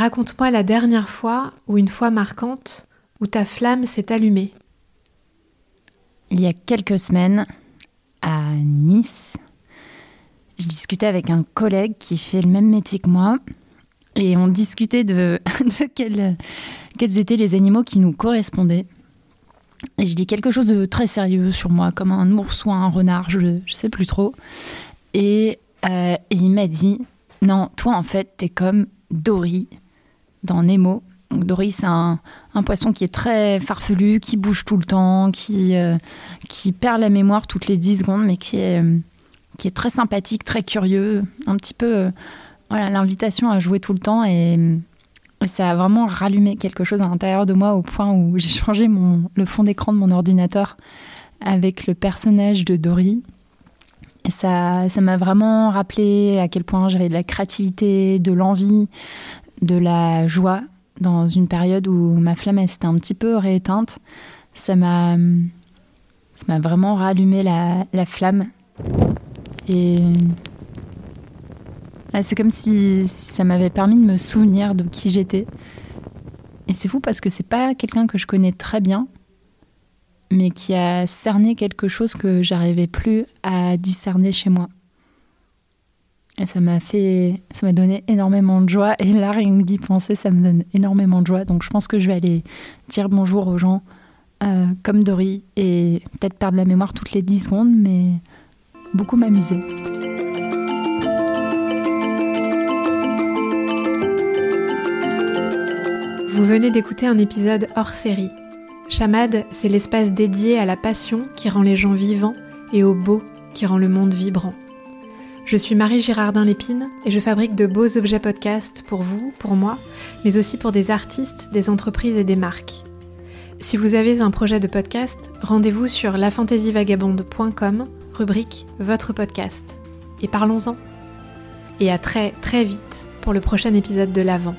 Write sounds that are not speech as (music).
Raconte-moi la dernière fois ou une fois marquante où ta flamme s'est allumée. Il y a quelques semaines, à Nice, je discutais avec un collègue qui fait le même métier que moi et on discutait de, (laughs) quels, étaient les animaux qui nous correspondaient. Et je dis quelque chose de très sérieux sur moi, comme un ours ou un renard, je ne sais plus trop. Et, euh, et il m'a dit, non, toi en fait, t'es comme Dory dans Nemo. Donc Dory, c'est un, poisson qui est très farfelu, qui bouge tout le temps, qui, euh, qui perd la mémoire toutes les 10 secondes, mais qui est, euh, qui est très sympathique, très curieux, un petit peu euh, voilà l'invitation à jouer tout le temps. Et, ça a vraiment rallumé quelque chose à l'intérieur de moi au point où j'ai changé mon, le fond d'écran de mon ordinateur avec le personnage de Dory. Et ça, ça m'a vraiment rappelé à quel point j'avais de la créativité, de l'envie, de la joie dans une période où ma flamme s'était un petit peu rééteinte. Ça m'a, ça m'a vraiment rallumé la, la flamme. Et c'est comme si, ça m'avait permis de me souvenir de qui j'étais. Et c'est fou parce que c'est pas quelqu'un que je connais très bien, mais qui a cerné quelque chose que j'arrivais plus à discerner chez moi. Et ça m'a fait, ça m'a donné énormément de joie. Et là, rien que d'y penser, ça me donne énormément de joie. Donc je pense que je vais aller dire bonjour aux gens euh, comme Dory et peut-être perdre la mémoire toutes les 10 secondes, mais beaucoup m'amuser. Vous venez d'écouter un épisode hors série. Chamade, c'est l'espace dédié à la passion qui rend les gens vivants et au beau qui rend le monde vibrant. Je suis Marie Girardin Lépine et je fabrique de beaux objets podcast pour vous, pour moi, mais aussi pour des artistes, des entreprises et des marques. Si vous avez un projet de podcast, rendez-vous sur lafantasyvagabonde.com, rubrique Votre podcast. Et parlons-en. Et à très très vite pour le prochain épisode de l'Avent.